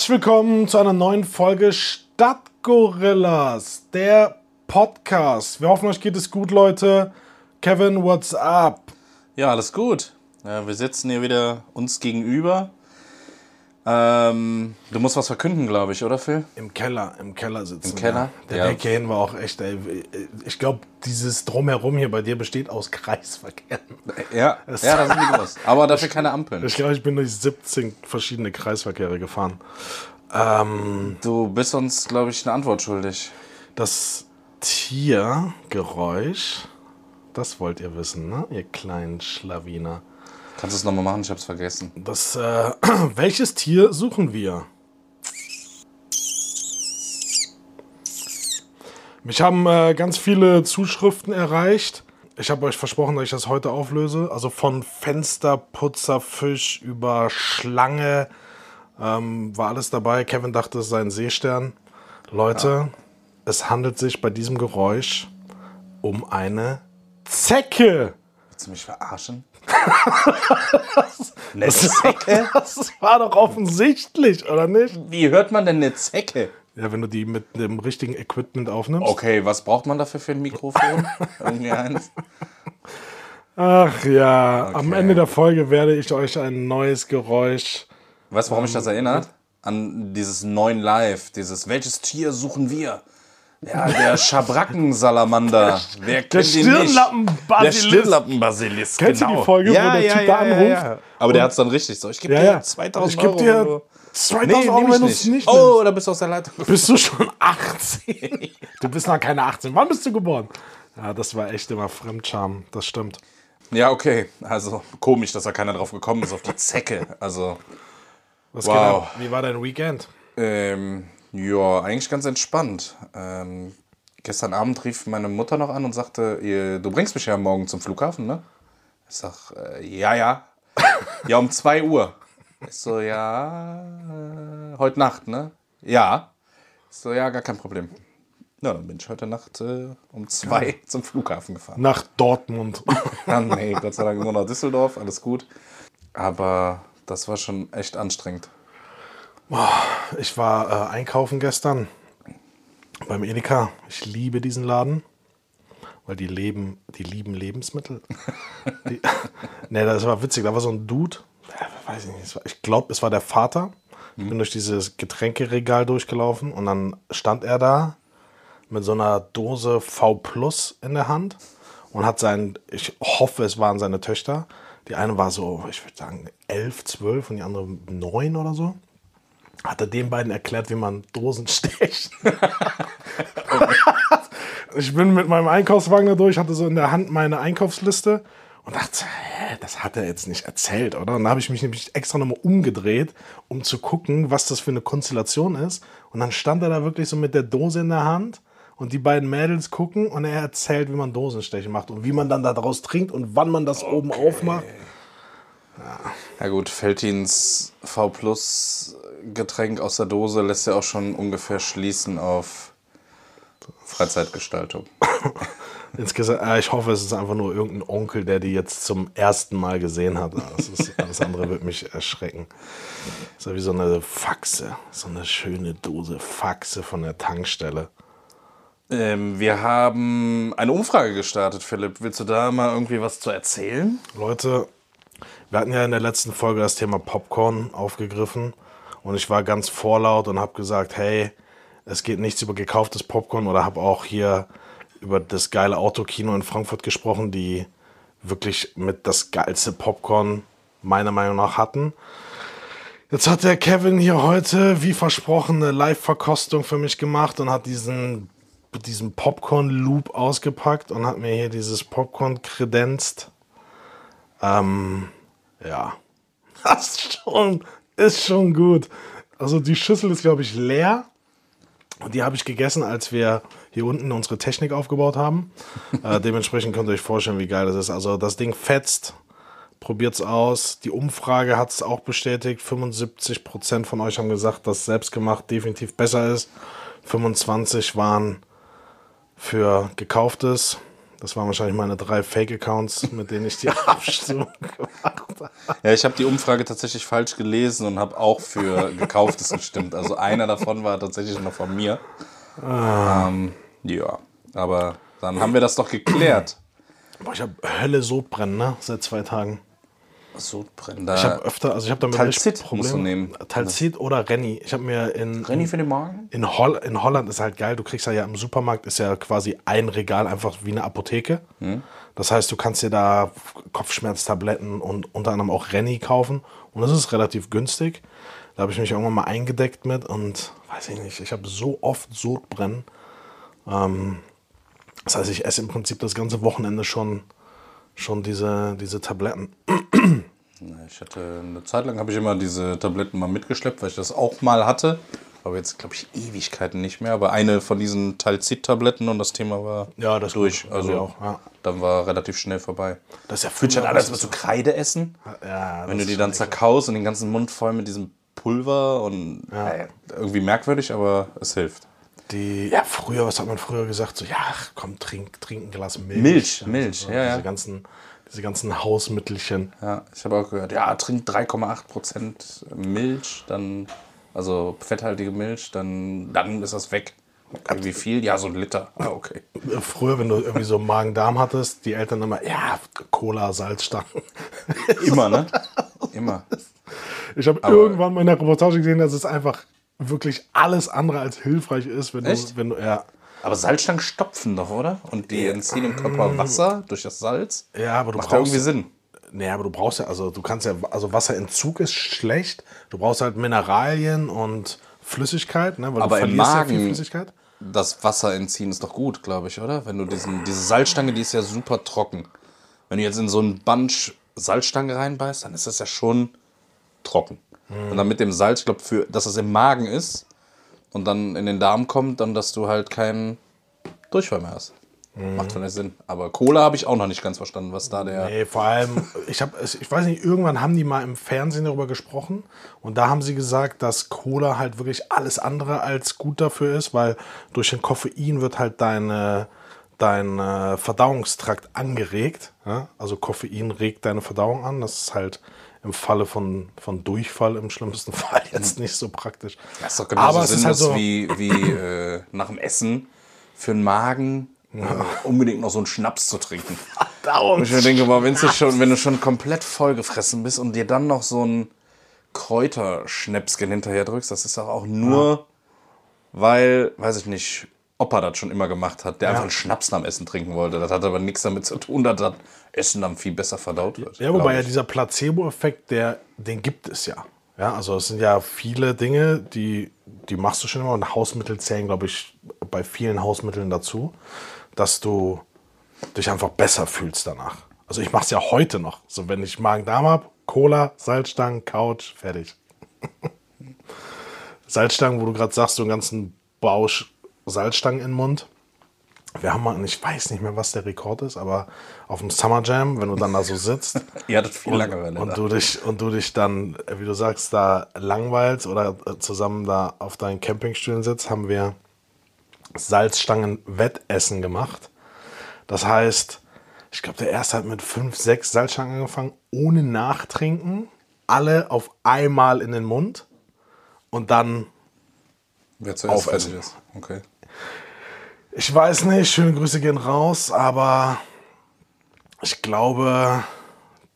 Herzlich willkommen zu einer neuen Folge Stadtgorillas, der Podcast. Wir hoffen, euch geht es gut, Leute. Kevin, what's up? Ja, alles gut. Ja, wir sitzen hier wieder uns gegenüber. Ähm, du musst was verkünden, glaube ich, oder Phil? Im Keller, im Keller sitzen. Im Keller? wir. Der Ja. Weg hierhin war auch echt, ey. Ich glaube, dieses Drumherum hier bei dir besteht aus Kreisverkehr. Ja, ja, das sind die groß. Aber dafür keine Ampeln. Ich glaube, ich bin durch 17 verschiedene Kreisverkehre gefahren. Ähm, Du bist uns, glaube ich, eine Antwort schuldig. das Tiergeräusch, das wollt ihr wissen, ne? Ihr kleinen Schlawiner. Kannst du es nochmal machen? Ich hab's vergessen. Das, äh, welches Tier suchen wir? Mich haben äh, ganz viele Zuschriften erreicht. Ich habe euch versprochen, dass ich das heute auflöse. Also von Fensterputzerfisch über Schlange ähm, war alles dabei. Kevin dachte, es sei ein Seestern. Leute, es handelt sich bei diesem Geräusch um eine Zecke. Willst du mich verarschen? Eine Zecke? Das war doch offensichtlich, oder nicht? Wie hört man denn eine Zecke? Ja, wenn du die mit dem richtigen Equipment aufnimmst. Okay, was braucht man dafür für ein Mikrofon? Irgendwie eins. Ach ja, am Okay. Ende der Folge werde ich euch ein neues Geräusch. Weißt du, warum mich das erinnert? An dieses neuen Live, dieses Welches Tier suchen wir? Ja, der Schabrackensalamander. Wer Der kennt ihn nicht? Der Stirnlappenbasilisk. Stirnlappenbasilisk. Kennst du die Folge, wo der Typ da anruft? Aber der hat's dann richtig so. Ich gebe Ja, dir ja. 2000 Ich Euro. dir wenn du- 2000 Euro, nehm wenn du es nicht Oh, da bist du aus der Leitung. Bist du schon 18? du bist noch keine 18. Wann bist du geboren? Ja, das war echt immer Fremdscham. Das stimmt. Ja, okay. Also komisch, dass da keiner drauf gekommen ist auf die Zecke. Also, Was Wow. geht ab? Wie war dein Weekend? ähm, ja, eigentlich ganz entspannt. Ähm, gestern Abend rief meine Mutter noch an und sagte, du bringst mich ja morgen zum Flughafen, ne? Ich sag, äh, ja, ja. ja, um 2 Uhr. Ich so, ja, äh, heute Nacht, ne? Ja. Ich so, ja, gar kein Problem. Ja, dann bin ich heute Nacht äh, um zwei zum Flughafen gefahren. Nach Dortmund. Ja, nee, Gott sei Dank nur nach Düsseldorf, alles gut. Aber das war schon echt anstrengend. Ich war äh, einkaufen gestern beim Edeka. Ich liebe diesen Laden, weil die leben, die lieben Lebensmittel. die, ne, das war witzig. Da war so ein Dude, weiß ich nicht, war- ich glaube, es war der Vater. Ich bin durch dieses Getränkeregal durchgelaufen und dann stand er da mit so einer Dose V Plus in der Hand und hat sein, ich hoffe, es waren seine Töchter. Die eine war so, ich würde sagen, elf, zwölf und die andere neun oder so hat er den beiden erklärt, wie man Dosen stecht. ich bin mit meinem Einkaufswagen da durch, hatte so in der Hand meine Einkaufsliste und dachte, hä, das hat er jetzt nicht erzählt, oder? Und dann habe ich mich nämlich extra nochmal umgedreht, um zu gucken, was das für eine Konstellation ist. Und dann stand er da wirklich so mit der Dose in der Hand und die beiden Mädels gucken und er erzählt, wie man Dosenstechen macht und wie man dann daraus trinkt und wann man das oben aufmacht. Ja gut, Feltins V Plus Getränk aus der Dose lässt ja auch schon ungefähr schließen auf Freizeitgestaltung. Insgesamt, äh, ich hoffe, es ist einfach nur irgendein Onkel, der die jetzt zum ersten Mal gesehen hat. Das, ist, alles andere wird mich erschrecken. Das ist ja wie so eine Faxe, so eine schöne Dose Faxe von der Tankstelle. Ähm, wir haben eine Umfrage gestartet, Philipp. Willst du da mal irgendwie was zu erzählen? Leute, wir hatten ja in der letzten Folge das Thema Popcorn aufgegriffen und ich war ganz vorlaut und habe gesagt, hey, es geht nichts über gekauftes Popcorn oder habe auch hier über das geile Autokino in Frankfurt gesprochen, die wirklich mit das geilste Popcorn meiner Meinung nach hatten. Jetzt hat der Kevin hier heute, wie versprochen, eine Live-Verkostung für mich gemacht und hat diesen, diesen Popcorn-Loop ausgepackt und hat mir hier dieses Popcorn kredenzt. Ähm, ja. Das ist schon, ist schon gut. Also die Schüssel ist, glaube ich, leer. Und die habe ich gegessen, als wir hier unten unsere Technik aufgebaut haben. äh, dementsprechend könnt ihr euch vorstellen, wie geil das ist. Also das Ding fetzt. Probiert's aus. Die Umfrage hat es auch bestätigt. 75% von euch haben gesagt, dass selbstgemacht definitiv besser ist. 25 waren für gekauftes. Das waren wahrscheinlich meine drei Fake-Accounts, mit denen ich die Abstimmung gemacht habe. Ja, ich habe die Umfrage tatsächlich falsch gelesen und habe auch für Gekauftes gestimmt. Also einer davon war tatsächlich noch von mir. Ähm, ja, aber dann haben wir das doch geklärt. Boah, ich habe Hölle Sodbrennen, ne? Seit zwei Tagen. Sodbrennen. Ich habe öfter, also ich habe damit Talzit Probleme. nehmen. Talzit oder Renny. Ich habe mir in, Renny für den Magen? in, Holl in Holland ist halt geil, du kriegst ja, ja im Supermarkt ist ja quasi ein Regal einfach wie eine Apotheke. Das heißt, du kannst dir da Kopfschmerztabletten und unter anderem auch Renny kaufen und das ist relativ günstig. Da habe ich mich irgendwann mal eingedeckt mit und weiß ich nicht, ich habe so oft Sodbrennen. Ähm, das heißt, ich esse im Prinzip das ganze Wochenende schon, schon diese, diese Tabletten. Ja, Ich hatte eine Zeit lang habe ich immer diese Tabletten mal mitgeschleppt, weil ich das auch mal hatte. Aber jetzt glaube ich Ewigkeiten nicht mehr. Aber eine von diesen Talzit-Tabletten und das Thema war Ja, das durch. gut. Also auch, ja. dann war relativ schnell vorbei. Das ist ja Fühlt halt als was- du Kreide essen. Ja, Wenn du die dann zerkaust und den ganzen Mund voll mit diesem Pulver und äh, irgendwie merkwürdig, aber es hilft. Die, ja, früher, was hat man früher gesagt? So, ja, komm, trink, trink ein Glas Milch. Milch, Also Milch, so, ja, diese ja. Ganzen, diese ganzen Hausmittelchen. Ja, ich habe auch gehört, ja, trink 3,8% Milch, dann, also fetthaltige Milch, dann, dann ist das weg. Wie viel? Ja, so ein Liter. Ah, okay. Früher, wenn du irgendwie so Magen-Darm hattest, die Eltern immer, ja, Cola, Salzstangen. Immer, ne? Immer. Ich habe irgendwann mal in der Reportage gesehen, dass es einfach wirklich alles andere als hilfreich ist, wenn Echt? du, wenn du, ja, Aber Salzstangen stopfen doch, oder? Und die entziehen im Körper Wasser durch das Salz. ja, aber du Macht ja brauchst irgendwie Sinn. Nee, aber du brauchst ja, also du kannst ja, also Wasserentzug ist schlecht. Du brauchst halt Mineralien und Flüssigkeit, ne? Weil Aber du im verlierst ja viel Magen- Flüssigkeit. Das Wasser entziehen ist doch gut, glaube ich, oder? Wenn du diesen, diese Salzstange, die ist ja super trocken. Wenn du jetzt in so einen Bunch Salzstange reinbeißt, dann ist das ja schon trocken. Und dann mit dem Salz, ich glaube, für, dass es im Magen ist und dann in den Darm kommt, dann, dass du halt keinen Durchfall mehr hast. Macht vielleicht Sinn. Aber Cola habe ich auch noch nicht ganz verstanden, was da der. Nee, vor allem, ich habe, ich weiß nicht, irgendwann haben die mal im Fernsehen darüber gesprochen und da haben sie gesagt, dass Cola halt wirklich alles andere als gut dafür ist, weil durch den Koffein wird halt deine, dein äh, Verdauungstrakt angeregt. Ja? Also Koffein regt deine Verdauung an. Das ist halt im Falle von, von Durchfall im schlimmsten Fall jetzt nicht so praktisch. Das ist doch genauso Aber es ist halt so, wie, wie äh, nach dem Essen für den Magen äh, unbedingt noch so einen Schnaps zu trinken. Und ich mir denke mal, wenn du schon, wenn du schon komplett vollgefressen bist und dir dann noch so ein Kräuterschnäpschen hinterher drückst, das ist doch auch nur, weil, weiß ich nicht, Opa das schon immer gemacht hat, der einfach einen Schnaps nach dem Essen trinken wollte. Das hat aber nichts damit zu tun, dass das Essen dann viel besser verdaut wird. Ja, wobei ja dieser Placebo-Effekt, der, den gibt es ja. Ja, also es sind ja viele Dinge, die, die machst du schon immer und Hausmittel zählen, glaube ich, bei vielen Hausmitteln dazu, dass du dich einfach besser fühlst danach. Also ich mache es ja heute noch. So, wenn ich Magen-Darm habe, Cola, Salzstangen, Couch, fertig. Salzstangen, wo du gerade sagst, so einen ganzen Bausch Salzstangen in den Mund. Wir haben mal, ich weiß nicht mehr, was der Rekord ist, aber auf dem Summer Jam, wenn du dann da so sitzt Ihr hattet viel Langeweile. und da. du dich und du dich dann, wie du sagst, da langweilst oder äh, zusammen da auf deinen Campingstühlen sitzt, haben wir Salzstangen-Wettessen gemacht. Das heißt, ich glaube, der erste hat mit fünf, sechs Salzstangen angefangen, ohne Nachtrinken, alle auf einmal in den Mund und dann Wer zuerst Aufessen. Okay. Ich weiß nicht, schöne Grüße gehen raus, aber ich glaube,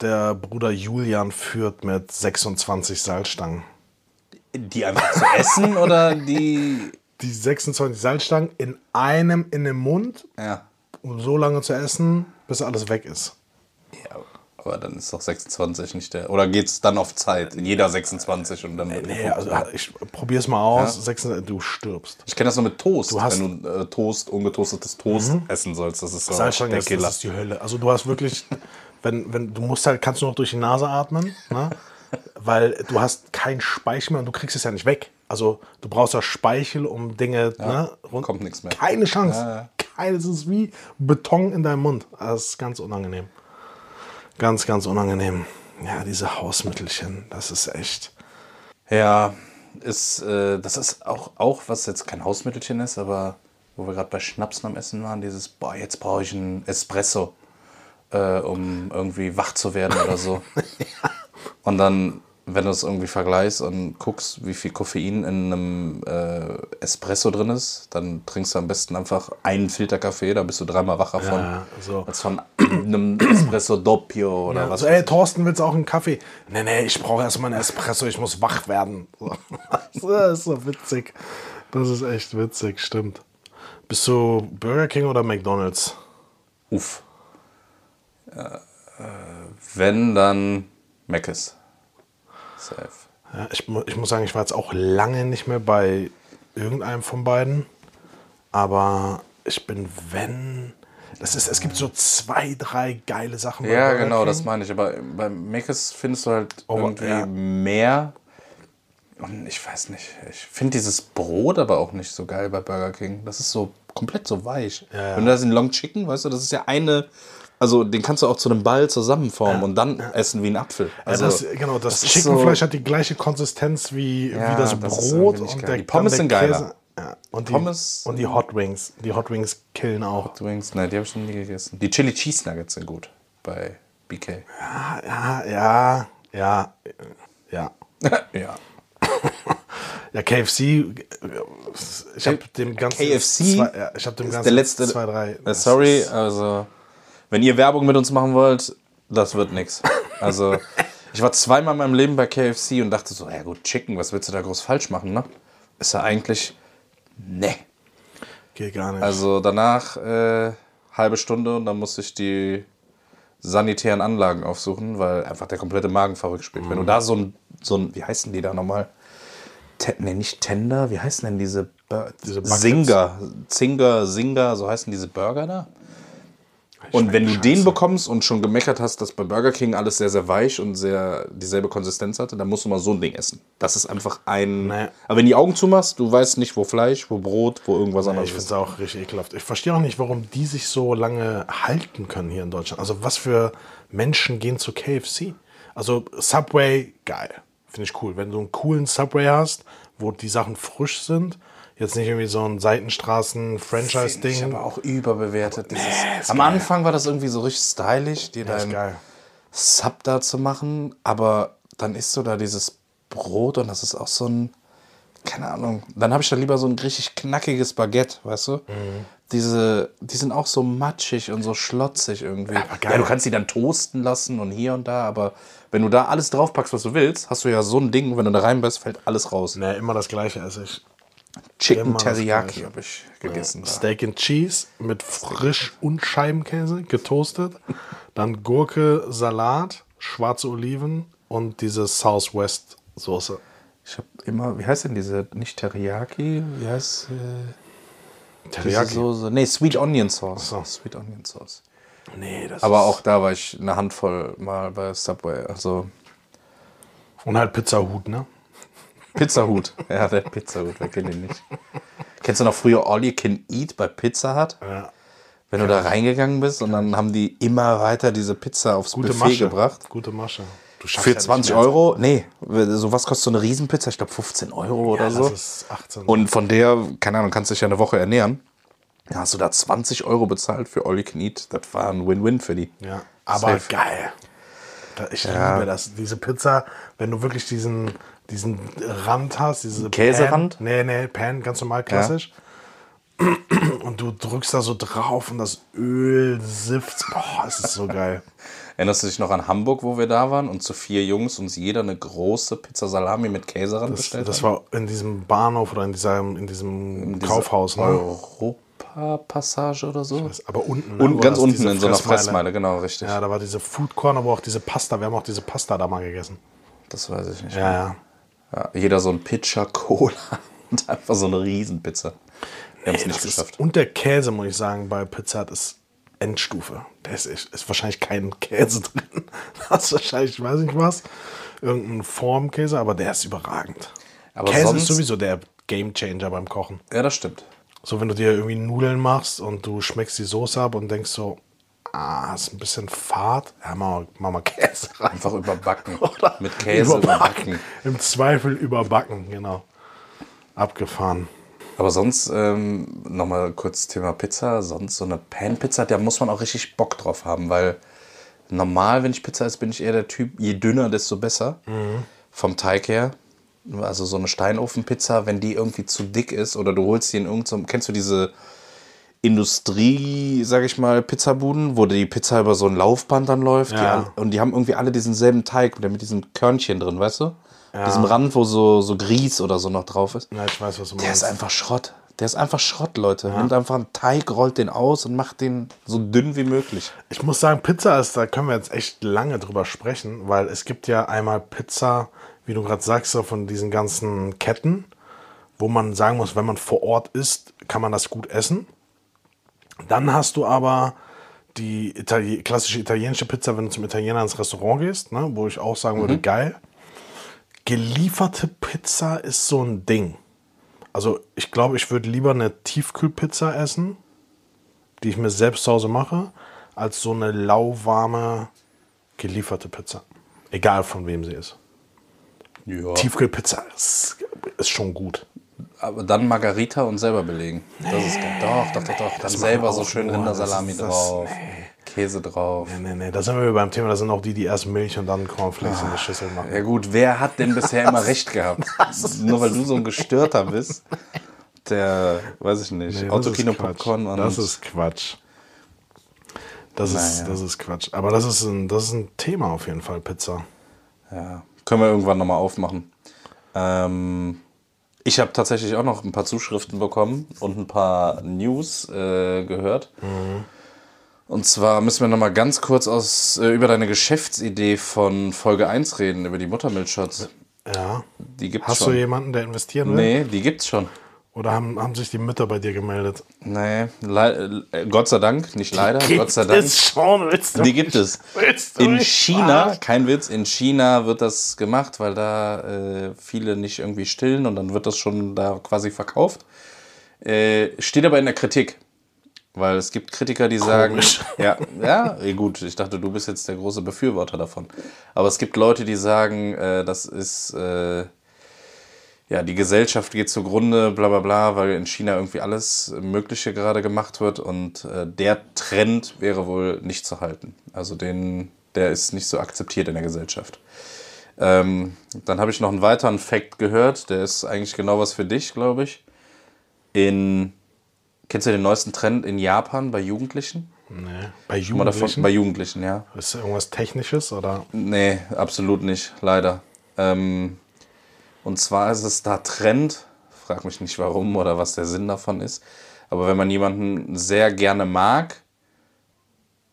der Bruder Julian führt mit 26 Salzstangen. Die einfach zu essen oder die. Die 26 Salzstangen in einem in den Mund, Ja. um so lange zu essen, bis alles weg ist. Ja. Aber dann ist doch 26 nicht der. Oder geht es dann auf Zeit? Jeder 26 und dann. wird Nee, geguckt. also ich probier's mal aus. 26, du stirbst. ich kenne das nur mit Toast. hast- wenn du äh, Toast, ungetoastetes Toast essen sollst. Das ist so Salzstangen, der das, Killer. das ist die Hölle. Also du hast wirklich, wenn, wenn du musst halt, kannst du noch durch die Nase atmen, ne? weil du hast keinen Speichel mehr und du kriegst es ja nicht weg. Also du brauchst ja Speichel, um Dinge, ne? rund- kommt nichts mehr. Keine Chance. Ja, ja. Keine, es ist wie Beton in deinem Mund. Das ist ganz unangenehm. Ganz, ganz unangenehm. Ja, diese Hausmittelchen, das ist echt. Ja, ist, äh, das ist auch, auch, was jetzt kein Hausmittelchen ist, aber wo wir gerade bei Schnapsen am Essen waren, dieses, boah, jetzt brauche ich einen Espresso, äh, um irgendwie wach zu werden oder so. Und dann, wenn du es irgendwie vergleichst und guckst, wie viel Koffein in einem äh, Espresso drin ist, dann trinkst du am besten einfach einen Filterkaffee, da bist du dreimal wacher von, Ja, so. als von einem Espresso Doppio oder was. Also, ey, Thorsten, willst du auch einen Kaffee? Nee, nee, ich brauche erstmal einen Espresso, ich muss wach werden. So. Das ist so witzig. Das ist echt witzig, stimmt. Bist du Burger King oder McDonalds? Uff. Äh, äh, wenn, dann Mc's. Safe. Ja, ich, ich muss sagen, ich war jetzt auch lange nicht mehr bei irgendeinem von beiden. Aber ich bin, wenn. Das ist, es gibt so zwei, drei geile Sachen. bei Ja, Burger genau, King. das meine ich. Aber beim Mc's findest du halt Aber, irgendwie ja. mehr. Und ich weiß nicht. Ich finde dieses Brot aber auch nicht so geil bei Burger King. Das ist so komplett so weich. Ja, ja. Wenn du das in Long Chicken, weißt du, das ist ja eine. Also den kannst du auch zu einem Ball zusammenformen und dann essen wie ein Apfel. Also, ja, das, genau, das, ist Chickenfleisch so- hat die gleiche Konsistenz wie, Ja, wie das das Brot und der, Die Pommes sind geiler. Ja, und, die, und die Hot Wings. Die Hot Wings killen auch. Wings, nein, die habe ich noch nie gegessen. Die Chili Cheese Nuggets sind gut bei BK. Ja, ja, ja, ja, ja. ja. Ja, KFC, ich habe dem ganzen KFC zwei, ja, ich habe dem ist ganzen der letzte. zwei, drei. Äh, sorry, also wenn ihr Werbung mit uns machen wollt, das wird nix. Also ich war zweimal in meinem Leben bei KFC und dachte so, ja gut, Chicken, was willst du da groß falsch machen, ne? Ist ja eigentlich, ne. Geht gar nicht. Also danach äh, halbe Stunde und dann musste ich die sanitären Anlagen aufsuchen, weil einfach der komplette Magen verrückt spielt. Wenn du da so ein, so ein, wie heißen die da nochmal? Te ne, nicht Tender, wie heißen denn diese, Bur Diese Buckets? Singer, Zinger, Singer, so heißen diese Burger da? Und wenn du den bekommst und schon gemeckert hast, dass bei Burger King alles sehr, sehr weich und sehr dieselbe Konsistenz hatte, dann musst du mal so ein Ding essen. Das ist einfach ein. Nee. Aber wenn die Augen zumachst, du weißt nicht, wo Fleisch, wo Brot, wo irgendwas ich anderes finde ist. es auch richtig ekelhaft. Ich verstehe auch nicht, warum die sich so lange halten können hier in Deutschland. Also was für Menschen gehen zu KFC? Also Subway, geil. Finde ich cool. Wenn du einen coolen Subway hast, wo die Sachen frisch sind, jetzt nicht irgendwie so ein Seitenstraßen-Franchise-Ding. aber auch überbewertet. Dieses, ist am geil. Anfang war das irgendwie so richtig stylisch, dir Das ist dein geil. Sub da zu machen, aber dann isst du da dieses Brot und das ist auch so ein, keine Ahnung, dann habe ich da lieber so ein richtig knackiges Baguette, weißt du? Mhm. Diese, die sind auch so matschig und so schlotzig irgendwie. Aber geil. Ja, du kannst die dann toasten lassen und hier und da, aber wenn du da alles draufpackst, was du willst, hast du ja so ein Ding, wenn du da rein bist, fällt alles raus. Nee, immer das gleiche esse ich. Chicken Teriyaki habe ich gegessen. da. Steak and Cheese mit frisch und Scheibenkäse getoastet. Dann Gurke, Salat, schwarze Oliven und diese Southwest Soße. Ich habe immer, wie heißt denn diese, nicht Teriyaki, wie heißt äh, Teriyaki. Soße? Nee, Sweet Onion Sauce. so. Sweet Onion Sauce. Nee, das Aber auch da war ich eine Handvoll mal bei Subway. Also Und halt Pizzahut, ne? Pizzahut. ja, der Pizzahut, wer kennt ihn nicht? Kennst du noch früher All You Can Eat bei Pizza Hut? Ja. Wenn du da reingegangen bist und dann haben die immer weiter diese Pizza aufs Gute Buffet Masche. gebracht. Gute Masche. Du schaffst Für ja nicht 20 mehr. Euro? Nee, so was kostet so eine Riesenpizza? Ich glaube 15 Euro oder Ja, so. das ist 18. Und von der, keine Ahnung, kannst du dich ja eine Woche ernähren. Ja, hast du da 20 Euro bezahlt für All You Can Eat? Das war ein Win-Win für die. ja, aber Safe. geil. Da- Ich liebe das. Diese Pizza, wenn du wirklich diesen, diesen Rand hast, diese Käserand? Pan, nee, nee, Pan, ganz normal klassisch. Und du drückst da so drauf und das Öl sifft. Boah, es ist so geil. Erinnerst du dich noch an Hamburg, wo wir da waren und zu vier Jungs uns jeder eine große Pizza Salami mit Käse ran Das, bestellt das war in diesem Bahnhof oder in diesem, in diesem Diese Kaufhaus. Ne? Europa-Passage oder so? Aber unten. Ne? Und ganz unten in so einer Fressmeile, genau, richtig. Ja, da war diese Food Corner, aber auch diese Pasta. Wir haben auch diese Pasta da mal gegessen. Das weiß ich nicht. Ja, ja. Ja, jeder so ein Pitcher Cola und einfach so eine Riesenpizza. Wir haben es nicht geschafft. und der Käse, muss ich sagen, bei Pizza Hut ist Endstufe. Da ist, ist wahrscheinlich kein Käse drin. Das ist wahrscheinlich, weiß ich was, irgendein Formkäse, aber der ist überragend. Aber Käse ist sowieso der Gamechanger beim Kochen. Ja, das stimmt. So, wenn du dir irgendwie Nudeln machst und du schmeckst die Soße ab und denkst so, ah, ist ein bisschen fad, ja, mach mal, mach mal Käse rein. Einfach überbacken. Oder Mit Käse überbacken. Im Zweifel überbacken, genau. Abgefahren. Aber sonst, ähm, nochmal kurz Thema Pizza, sonst so eine Pan-Pizza, da muss man auch richtig Bock drauf haben, weil normal, wenn ich Pizza esse, bin ich eher der Typ, je dünner, desto besser. Vom Teig her. Also so eine Steinofenpizza, wenn die irgendwie zu dick ist oder du holst die in irgendeinem, kennst du diese Industrie, sag ich mal, Pizzabuden, wo die Pizza über so ein Laufband dann läuft. Die Ja. all- und die haben irgendwie alle diesen selben Teig, der mit diesen Körnchen drin, weißt du? Diesem Rand, wo so, so Grieß oder so noch drauf ist. Ja, ich weiß, was du Der ist meinst. einfach Schrott. Der ist einfach Schrott, Leute. Nimmt einfach einen Teig, rollt den aus und macht den so dünn wie möglich. Ich muss sagen, Pizza ist, da können wir jetzt echt lange drüber sprechen, weil es gibt ja einmal Pizza, wie du gerade sagst, so von diesen ganzen Ketten, wo man sagen muss, wenn man vor Ort isst, kann man das gut essen. Dann hast du aber die Itali klassische italienische Pizza, wenn du zum Italiener ins Restaurant gehst, ne, wo ich auch sagen würde, geil. Gelieferte Pizza ist so ein Ding. Also ich glaube, ich würde lieber eine Tiefkühlpizza essen, die ich mir selbst zu Hause mache, als so eine lauwarme gelieferte Pizza. Egal von wem sie ist. Ja. Tiefkühlpizza ist, ist schon gut. Aber dann Margarita und selber belegen. Das ist. Doch, doch, doch, doch. Dann selber so schön nur. Rindersalami Das ist- das- drauf. Käse drauf. Nee, nee, nee, da sind wir beim Thema, da sind auch die, die erst Milch und dann Cornflakes in die Schüssel machen. Ja gut, wer hat denn bisher immer recht gehabt? Nur weil du so ein Gestörter bist. Der, weiß ich nicht, Nee, das Autokino ist Quatsch. Popcorn und Das ist Quatsch. Das ist, Naja. das ist Quatsch. Aber das ist, ein, das ist ein Thema auf jeden Fall, Pizza. Ja, können wir irgendwann nochmal aufmachen. Ähm, ich habe tatsächlich auch noch ein paar Zuschriften bekommen und ein paar News äh, gehört. Und zwar müssen wir nochmal ganz kurz aus, äh, über deine Geschäftsidee von Folge 1 reden, über die Muttermilchshots. Ja. Die gibt's Hast schon. du jemanden, der investieren will? nee, die gibt's schon. Oder haben, haben sich die Mütter bei dir gemeldet? Nee, lei- äh, Gott sei Dank, nicht leider, Gott sei Dank. schon, willst du? Die gibt es. Willst du In China, verarschen? kein Witz, in China wird das gemacht, weil da äh, viele nicht irgendwie stillen und dann wird das schon da quasi verkauft. Äh, steht aber in der Kritik. Weil es gibt Kritiker, die sagen, ja, ja, eh gut, ich dachte, du bist jetzt der große Befürworter davon. Aber es gibt Leute, die sagen, äh, das ist, äh, ja, die Gesellschaft geht zugrunde, bla bla bla, weil in China irgendwie alles Mögliche gerade gemacht wird und äh, der Trend wäre wohl nicht zu halten. Also den, der ist nicht so akzeptiert in der Gesellschaft. Ähm, dann habe ich noch einen weiteren Fact gehört, der ist eigentlich genau was für dich, glaube ich. In, kennst du den neuesten Trend in Japan bei Jugendlichen? Nee. Bei Mal davon, Jugendlichen? bei Jugendlichen, ja. ist das irgendwas Technisches oder? Nee, absolut nicht, leider. Ähm, und zwar ist es da Trend, frag mich nicht warum oder was der Sinn davon ist, aber wenn man jemanden sehr gerne mag,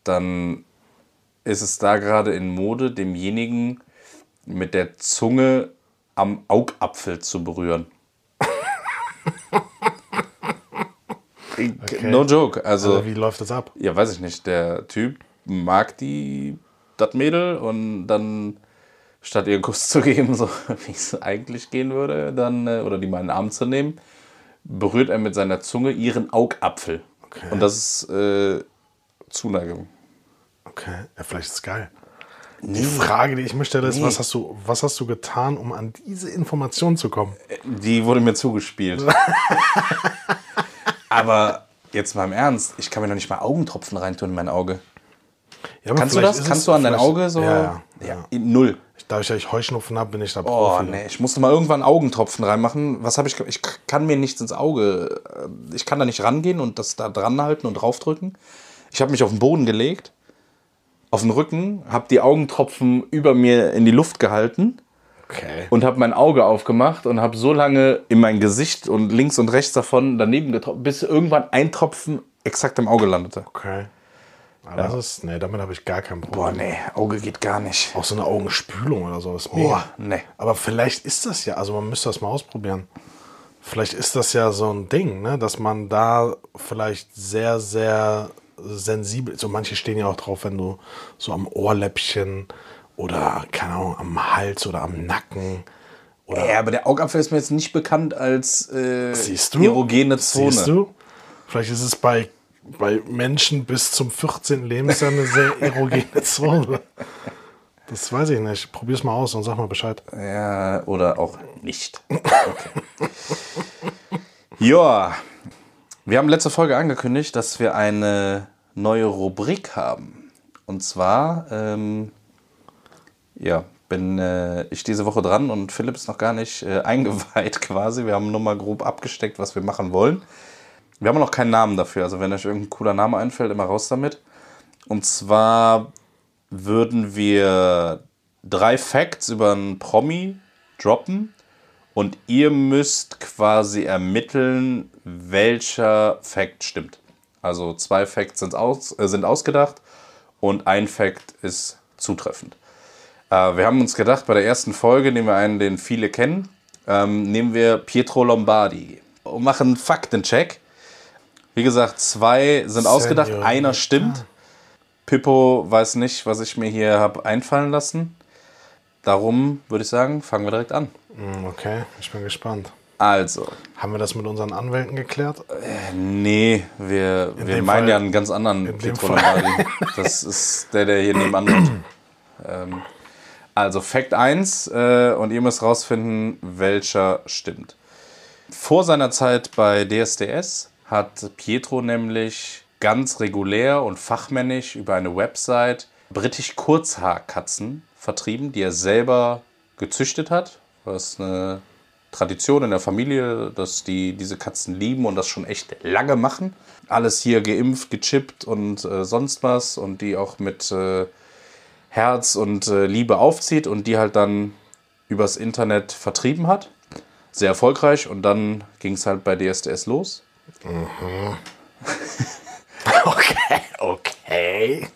dann ist es da gerade in Mode, demjenigen mit der Zunge am Augapfel zu berühren. No joke, also Also wie läuft das ab? ja, weiß ich nicht. Der Typ mag die, das Mädel und dann statt ihr einen Kuss zu geben, so wie es eigentlich gehen würde, dann, äh, oder die mal in den Arm zu nehmen, berührt er mit seiner Zunge ihren Augapfel. Okay. Und das ist äh, Zuneigung. Okay, ja, vielleicht ist es geil. Die Frage, die ich mir stelle, ist, was, hast du, was hast du getan, um an diese Information zu kommen? Die wurde mir zugespielt. Aber jetzt mal im Ernst, ich kann mir noch nicht mal Augentropfen reintun in mein Auge. Ja, Kannst du das? Kannst es- du an dein Auge so? Ja, ja. ja. Null. Dass ich Heuschnupfen habe, bin ich da Oh, Profi. nee, ich musste mal irgendwann Augentropfen reinmachen. Was habe ich? Ich kann mir nichts ins Auge. äh, Ich kann da nicht rangehen und das da dran halten und draufdrücken. Ich habe mich auf den Boden gelegt, auf den Rücken, habe die Augentropfen über mir in die Luft gehalten Okay. und habe mein Auge aufgemacht und habe so lange in mein Gesicht und links und rechts davon daneben getroffen, bis irgendwann ein Tropfen exakt im Auge landete. Okay. Aber das ist, nee, damit habe ich gar kein Problem. Boah, nee, Auge geht gar nicht. Auch so eine Augenspülung oder so ist mega. Boah, nee. Aber vielleicht ist das ja, also man müsste das mal ausprobieren. Vielleicht ist das ja so ein Ding, ne, dass man da vielleicht sehr, sehr sensibel, so manche stehen ja auch drauf, wenn du so am Ohrläppchen oder, keine Ahnung, am Hals oder am Nacken oder Ja, aber der Augapfel ist mir jetzt nicht bekannt als äh, Siehst du? erogene Zone. Siehst du? Vielleicht ist es bei, bei Menschen bis zum 14. Lebensjahr eine sehr erogene Zone. Das weiß ich nicht. Probier's mal aus und sag mal Bescheid. Ja, oder auch nicht. Okay. Ja, wir haben letzte Folge angekündigt, dass wir eine neue Rubrik haben. Und zwar, ähm, ja, bin äh, ich diese Woche dran und Philipp ist noch gar nicht äh, eingeweiht quasi. Wir haben nur mal grob abgesteckt, was wir machen wollen. Wir haben noch keinen Namen dafür. Also wenn euch irgendein cooler Name einfällt, immer raus damit. Und zwar würden wir drei Facts über einen Promi droppen und ihr müsst quasi ermitteln, welcher Fact stimmt. Also zwei Facts sind, aus, äh, sind ausgedacht und ein Fact ist zutreffend. Äh, wir haben uns gedacht, bei der ersten Folge nehmen wir einen, den viele kennen, ähm, nehmen wir Pietro Lombardi und machen einen Faktencheck. Wie gesagt, zwei sind ausgedacht, Senorita. einer stimmt. Pippo weiß nicht, was ich mir hier habe einfallen lassen. Darum würde ich sagen, fangen wir direkt an. Hm, Okay, ich bin gespannt. Also, Haben wir das mit unseren Anwälten geklärt? nee, wir, wir meinen Fall- ja einen ganz anderen. Lombardi. Das ist der, der hier nebenan wohnt. ähm, also, Fakt 1 äh, und ihr müsst rausfinden, welcher stimmt. Vor seiner Zeit bei DSDS hat Pietro nämlich ganz regulär und fachmännisch über eine Website britisch Kurzhaarkatzen vertrieben, die er selber gezüchtet hat. Das ist eine Tradition in der Familie, dass die diese Katzen lieben und das schon echt lange machen. Alles hier geimpft, gechippt und äh, sonst was und die auch mit äh, Herz und äh, Liebe aufzieht und die halt dann übers Internet vertrieben hat. Sehr erfolgreich und dann ging es halt bei DSDS los. Okay, okay.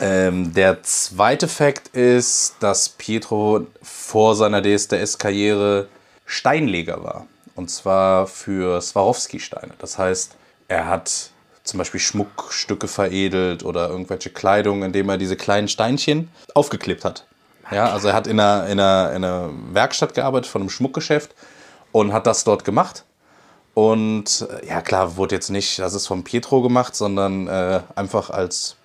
Ähm, der zweite Fakt ist, dass Pietro vor seiner DSDS-Karriere Steinleger war. Und zwar für Swarovski-Steine. Das heißt, er hat zum Beispiel Schmuckstücke veredelt oder irgendwelche Kleidung, indem er diese kleinen Steinchen aufgeklebt hat. Ja, also er hat in einer, in, einer, in einer Werkstatt gearbeitet von einem Schmuckgeschäft und hat das dort gemacht. Und äh, ja, klar, wurde jetzt nicht, das ist von Pietro gemacht, sondern äh, einfach als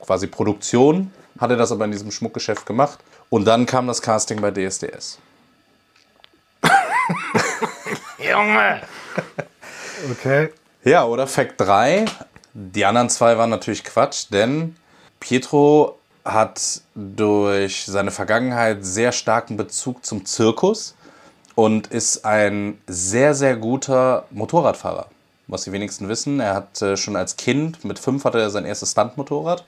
quasi Produktion hat er das aber in diesem Schmuckgeschäft gemacht. Und dann kam das Casting bei DSDS. Junge! Okay. Ja, oder Fact 3. Die anderen zwei waren natürlich Quatsch, denn Pietro hat durch seine Vergangenheit sehr starken Bezug zum Zirkus und ist ein sehr, sehr guter Motorradfahrer. Was die wenigsten wissen, er hat äh, schon als Kind, mit fünf hatte er sein erstes Stuntmotorrad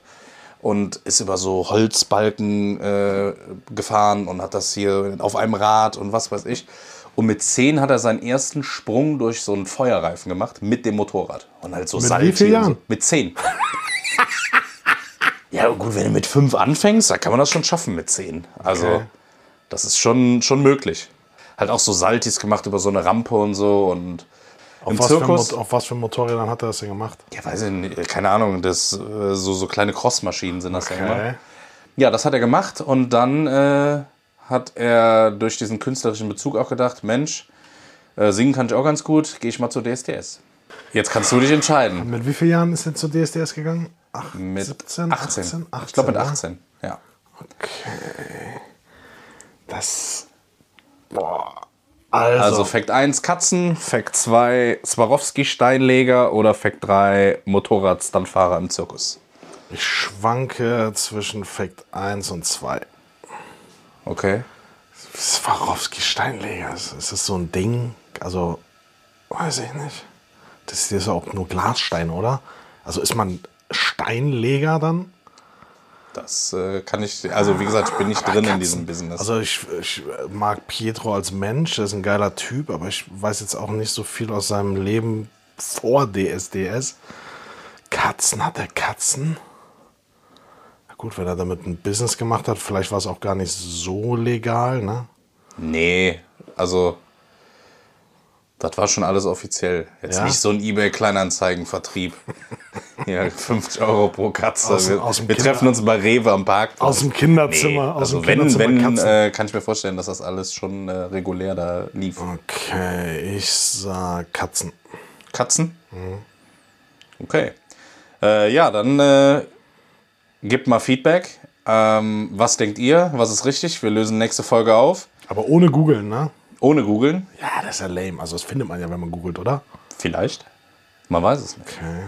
und ist über so Holzbalken äh, gefahren und hat das hier auf einem Rad und was weiß ich. Und mit zehn hat er seinen ersten Sprung durch so einen Feuerreifen gemacht mit dem Motorrad. Und halt so Mit Salti wie vielen und so. Jahren? Mit zehn. ja, gut, wenn du mit fünf anfängst, dann kann man das schon schaffen mit zehn. Also, Okay. das ist schon, schon möglich. Halt auch so Saltis gemacht über so eine Rampe und so. Und Auf im was, für Zirkus. Mot- auf was für Motorrädern hat er das denn gemacht? Ja, weiß ich nicht, keine Ahnung, das, äh, so, so kleine Crossmaschinen sind das ja immer. Okay. Ja, das hat er gemacht und dann äh, hat er durch diesen künstlerischen Bezug auch gedacht, Mensch, äh, singen kann ich auch ganz gut, gehe ich mal zur DSDS. Jetzt kannst du dich entscheiden. Mit wie vielen Jahren ist er zur DSDS gegangen? Ach, Mit 17, 18. 18, 18 ich glaube mit ne? 18, ja. Das. Boah. Also, Also Fact 1 Katzen, Fact 2 Swarovski-Steinleger oder Fact 3 Motorradstandfahrer im Zirkus. ich schwanke zwischen Fact 1 und 2. Okay. Swarovski Steinleger, ist, ist das so ein Ding? Also, weiß ich nicht. Das ist ja auch nur Glasstein, oder? Also ist man Steinleger dann? Das äh, kann ich, also wie gesagt, ich bin nicht drin in diesem Business. Also ich, ich mag Pietro als Mensch, er ist ein geiler Typ, aber ich weiß jetzt auch nicht so viel aus seinem Leben vor DSDS. Katzen, hat er Katzen? Na gut, wenn er damit ein Business gemacht hat, vielleicht war es auch gar nicht so legal, ne? Nee, also das war schon alles offiziell. Jetzt Ja? nicht so ein eBay-Kleinanzeigen-Vertrieb. ja, 50 Euro pro Katze. Aus- wir aus wir treffen uns bei Rewe am Parkplatz. Aus dem Kinderzimmer, aus also dem wenn, Kinderzimmer wenn äh, kann ich mir vorstellen, dass das alles schon äh, regulär da lief. Okay, ich sag Katzen. Katzen? Okay. Äh, ja, dann äh, gebt mal Feedback. Ähm, was denkt ihr? Was ist richtig? Wir lösen nächste Folge auf. Aber ohne googeln, ne? Ohne googeln. Ja, das ist ja lame. Also das findet man ja, wenn man googelt, oder? Vielleicht. Man weiß es nicht. Okay.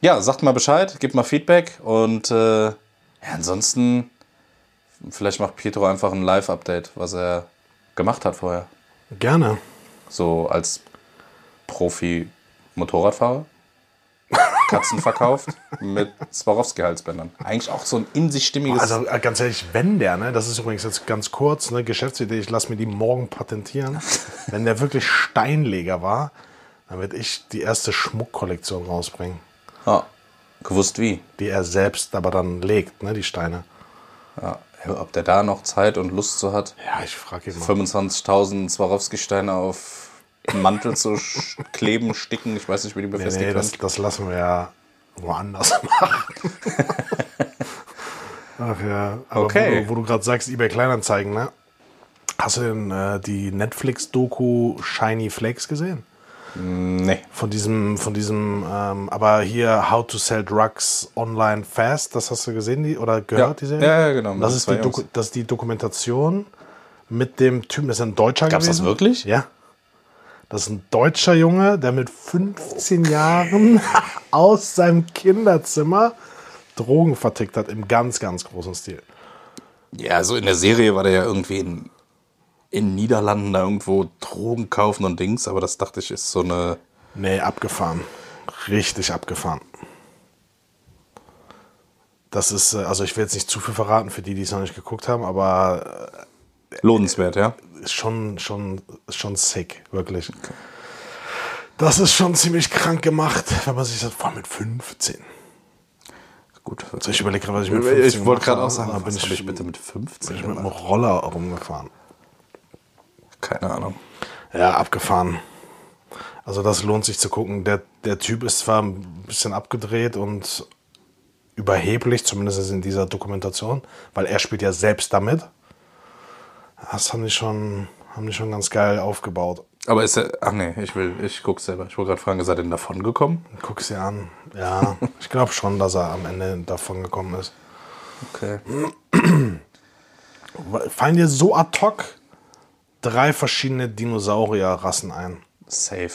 Ja, sagt mal Bescheid, gebt mal Feedback und äh, ja, ansonsten vielleicht macht Pietro einfach ein Live-Update, was er gemacht hat vorher. Gerne. So als Profi-Motorradfahrer. Katzen verkauft mit Swarovski-Halsbändern. Eigentlich auch so ein in sich stimmiges. Also äh, ganz ehrlich, wenn der, ne, das ist übrigens jetzt ganz kurz, ne, Geschäftsidee, ich lasse mir die morgen patentieren. wenn der wirklich Steinleger war, dann werde ich die erste Schmuckkollektion rausbringen, ja, gewusst wie. die er selbst aber dann legt, ne, die Steine. Ja, ob der da noch Zeit und Lust zu hat, Ja, ich frage ihn mal. 25.000 Swarovski-Steine auf Mantel zu kleben, sticken. Ich weiß nicht, wie die Nee, befestigt nee, das, werden. das lassen wir ja woanders machen. Ach ja, aber Okay. wo du, du gerade sagst, eBay Kleinanzeigen, ne? Hast du denn äh, die Netflix-Doku Shiny Flakes gesehen? Nee. Von diesem, von diesem, ähm, aber hier How to Sell Drugs Online Fast, das hast du gesehen, die, oder gehört, Ja. die Serie? Ja, ja, genau, Das den ist, die Doku, das ist die Dokumentation mit dem Typen, das ist ein Deutscher Gab's das gewesen. wirklich? Ja. Das ist ein deutscher Junge, der mit 15 Jahren aus seinem Kinderzimmer Drogen vertickt hat im ganz, ganz großen Stil. Ja, also in der Serie war der ja irgendwie in, in Niederlanden da irgendwo Drogen kaufen und Dings, aber das dachte ich ist so eine. Nee, abgefahren. Richtig abgefahren. Das ist, äh, also ich will jetzt nicht zu viel verraten für die, die es noch nicht geguckt haben, aber Lohnenswert, ja? ist schon, schon, schon sick, wirklich. Das ist schon ziemlich krank gemacht, wenn man sich das vor allem mit 15. Gut. Also ich überlege gerade, was ich mit 15 Ich wollte gerade auch sagen, bin ich, ich bitte mit 15 bin ich mit einem Roller rumgefahren. Keine Ahnung. Ja, abgefahren. Also das lohnt sich zu gucken. Der, der Typ ist zwar ein bisschen abgedreht und überheblich, zumindest in dieser Dokumentation, weil er spielt ja selbst damit. Das haben die schon, haben die schon ganz geil aufgebaut. Aber ist er. Ach nee, ich will, ich guck's selber. Ich wollte gerade fragen, ist er denn davon gekommen? Guck sie an. Ja, ich glaube schon, dass er am Ende davon gekommen ist. Okay. Fallen dir so ad hoc drei verschiedene Dinosaurierrassen ein? Safe.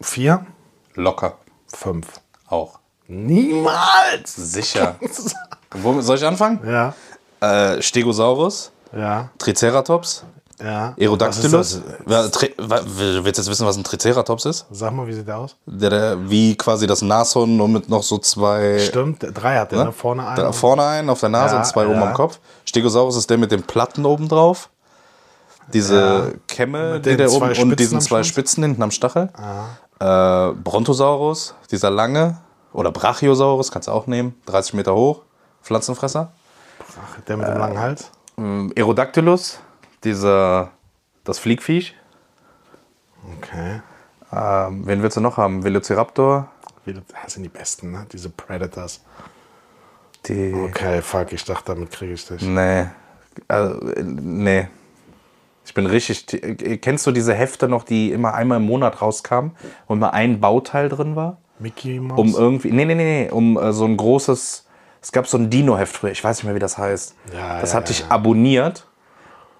Vier? Locker. Fünf. Auch. Niemals! Sicher. Wo soll ich anfangen? Ja, Äh, Stegosaurus, ja, Triceratops, ja. Aerodactylus. Willst du jetzt wissen, was ein Triceratops ist? Sag mal, wie sieht der aus? Der, der wie quasi das Nashorn, nur mit noch so zwei. Stimmt, drei hat der, ne? Vorne einen. Da vorne einen auf der Nase Ja, und zwei oben ja. am Kopf. Stegosaurus ist der mit den Platten oben drauf. Diese Ja. Kämme, die der oben und Spitzen diesen am zwei? Spitzen hinten am Stachel. Äh, Brontosaurus, dieser lange. Oder Brachiosaurus, kannst du auch nehmen. 30 Meter hoch. Pflanzenfresser. Ach, der mit dem langen Hals. Ähm, Aerodactylus, dieser, das Fliegviech. Okay. Ähm, wen willst du noch haben? Velociraptor. Das sind die besten, ne? Diese Predators. Die. Okay, fuck, ich dachte, damit kriege ich dich. Nee. Also, nee. Ich bin richtig. Kennst du diese Hefte noch, die immer einmal im Monat rauskamen und mal ein Bauteil drin war? Mickey Mouse. Um irgendwie. Nee, nee, nee, nee. Um äh, so ein großes. Es gab so ein Dino-Heft früher, ich weiß nicht mehr, wie das heißt. Ja, das ja, hatte ja, ich abonniert,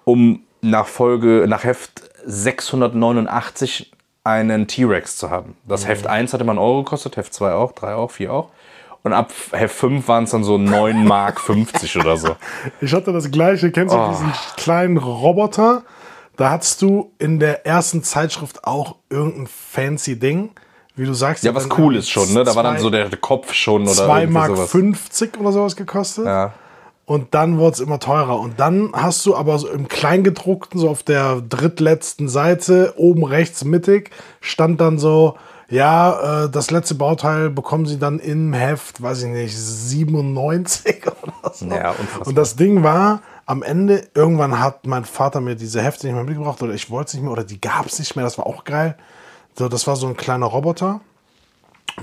um nach Folge, nach Heft 689 einen T-Rex zu haben. Mhm. Das Heft 1 hatte man Euro gekostet, Heft 2 auch, 3 auch, 4 auch. Und ab Heft 5 waren es dann so 9 Mark 50 oder so. Ich hatte das gleiche. Kennst du Oh. diesen kleinen Roboter? Da hattest du in der ersten Zeitschrift auch irgendein fancy Ding. Wie du sagst. Ja, was cool ist schon, ne? Da war dann so der Kopf schon oder 2 irgendwie Mark sowas. 50 oder sowas gekostet. Ja. Und dann wurde es immer teurer. Und dann hast du aber so im Kleingedruckten, so auf der drittletzten Seite, oben rechts mittig, stand dann so, ja, äh, das letzte Bauteil bekommen sie dann im Heft, weiß ich nicht, 97 oder so. Ja. Und das Ding war, am Ende, irgendwann hat mein Vater mir diese Hefte nicht mehr mitgebracht oder ich wollte es nicht mehr oder die gab es nicht mehr, das war auch geil. So, das war so ein kleiner Roboter.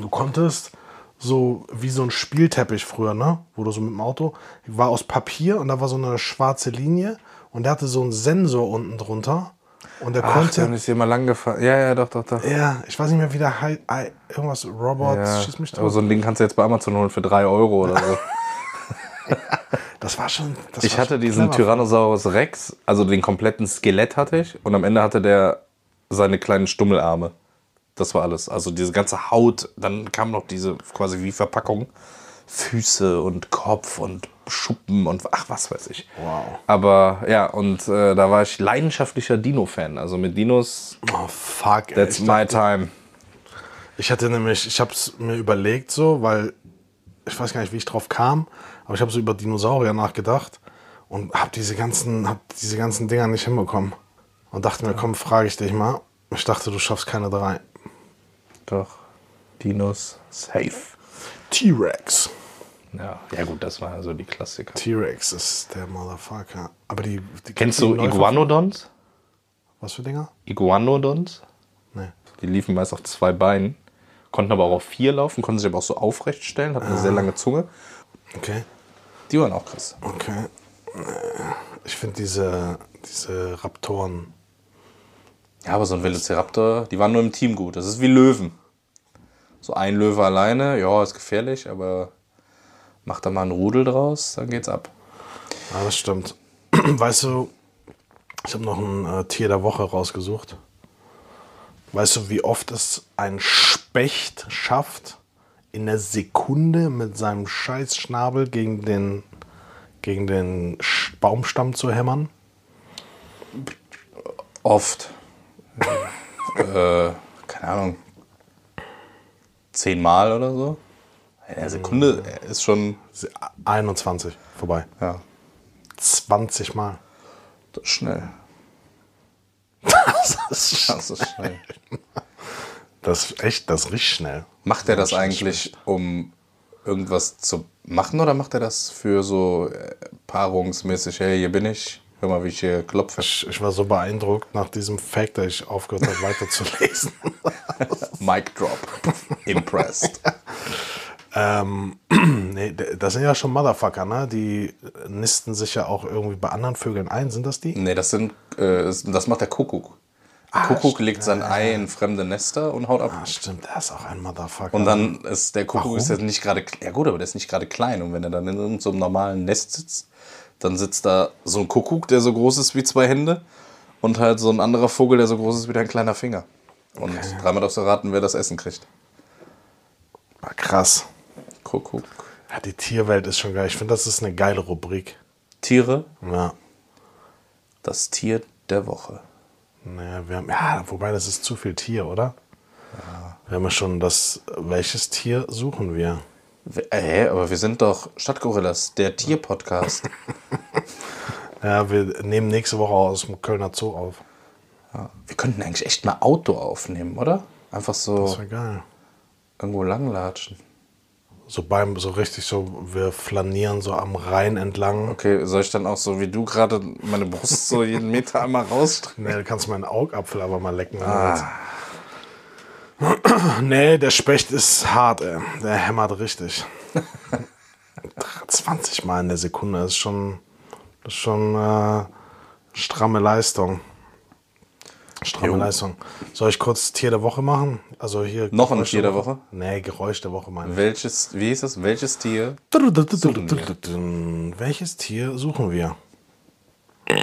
Du konntest so wie so ein Spielteppich früher, ne? Wo du so mit dem Auto, war aus Papier und da war so eine schwarze Linie und der hatte so einen Sensor unten drunter und der Ach, konnte. dann ist hier mal lang gefahren. Ja, ja, doch, doch, doch. ja, ich weiß nicht mehr, wie der heißt. Irgendwas Robots, Ja, schieß mich aber drauf. so ein Ding kannst du jetzt bei Amazon holen für 3 Euro oder so. Das war schon. Das Ich war hatte schon diesen. Tyrannosaurus Rex, also den kompletten Skelett hatte ich. Und am Ende hatte der seine kleinen Stummelarme. Das war alles. Also diese ganze Haut, dann kam noch diese quasi wie Verpackung. Füße und Kopf und Schuppen und ach, was weiß ich. Wow. Aber ja, und äh, da war ich leidenschaftlicher Dino-Fan. Also mit Dinos, Oh, fuck, ey. that's Ich, my time. ich hatte nämlich, ich habe es mir überlegt so, weil ich weiß gar nicht, wie ich drauf kam, aber ich habe so über Dinosaurier nachgedacht und habe diese ganzen, hab diese ganzen Dinger nicht hinbekommen. Und dachte mir, komm, frage ich dich mal. Ich dachte, du schaffst keine drei. Doch, Dinos, safe. T-Rex. Ja, ja gut, das waren also die Klassiker. T-Rex ist der Motherfucker. Aber die, die Kennst du Iguanodons? Was für Dinger? Iguanodons? Nee. Die liefen meist auf zwei Beinen, konnten aber auch auf vier laufen, konnten sich aber auch so aufrecht stellen, hatten eine sehr lange Zunge. Okay. Die waren auch krass. Okay. Ich finde diese, diese Raptoren. Ja, aber so ein Velociraptor, die waren nur im Team gut. Das ist wie Löwen. So ein Löwe alleine, ja, ist gefährlich, aber macht da mal einen Rudel draus, dann geht's ab. Ja, das stimmt. Weißt du, ich habe noch ein äh, Tier der Woche rausgesucht. Weißt du, wie oft es ein Specht schafft, in der Sekunde mit seinem scheiß Schnabel gegen den, gegen den Baumstamm zu hämmern? Oft. Äh, keine Ahnung. Zehnmal oder so. In der Sekunde ist schon, Se- 21, vorbei. ja, 20 Mal. das ist schnell. Das ist, Das ist schnell. das ist echt, das riecht schnell. Macht er das eigentlich, um irgendwas zu machen oder macht er das für so äh, paarungsmäßig, hey, hier bin ich, hör mal, wie ich hier klopfe. Ich, ich war so beeindruckt nach diesem Fact, dass ich aufgehört habe, weiterzulesen. Mic drop. Impressed. Ähm, nee, das sind ja schon Motherfucker, ne? Die nisten sich ja auch irgendwie bei anderen Vögeln ein. Sind das die? Nee, das sind, äh, das macht der Kuckuck. Der Kuckuck legt sein Ei in fremde Nester und haut ab. Ah, stimmt, der ist auch ein Motherfucker. Und dann ist der Kuckuck Warum? ist ja nicht gerade, ja gut, aber der ist nicht gerade klein. Und wenn er dann in so einem normalen Nest sitzt, dann sitzt da so ein Kuckuck, der so groß ist wie zwei Hände und halt so ein anderer Vogel, der so groß ist wie dein kleiner Finger. Und dreimal darfst du raten, wer das Essen kriegt. Ah, krass. Kuckuck. Ja, die Tierwelt ist schon geil. Ich finde, das ist eine geile Rubrik. Tiere, Ja. das Tier der Woche. Naja, wir haben, ja, wobei das ist zu viel Tier, oder? Wir haben ja schon das, welches Tier suchen wir? Äh, Hä, aber wir sind doch Stadtgorillas, der Tierpodcast. Ja, wir nehmen nächste Woche aus dem Kölner Zoo auf. Ja. Wir könnten eigentlich echt mal Outdoor aufnehmen, oder? Einfach so Das wäre geil. irgendwo langlatschen. So beim, so richtig so, wir flanieren so am Rhein entlang. Okay, soll ich dann auch so wie du gerade meine Brust so jeden Meter einmal rausstrecken? Nee, du kannst meinen Augapfel aber mal lecken. Ah. Nee, der Specht ist hart, ey. Der hämmert richtig. 20 Mal in der Sekunde ist schon, das ist schon äh, stramme Leistung. Stramme Jo. Leistung. Soll ich kurz Tier der Woche machen? Also hier. Noch ein Tier der Woche? Nee, Geräusch der Woche meine ich. Welches, wie hieß es? Welches Tier? Welches Tier suchen wir?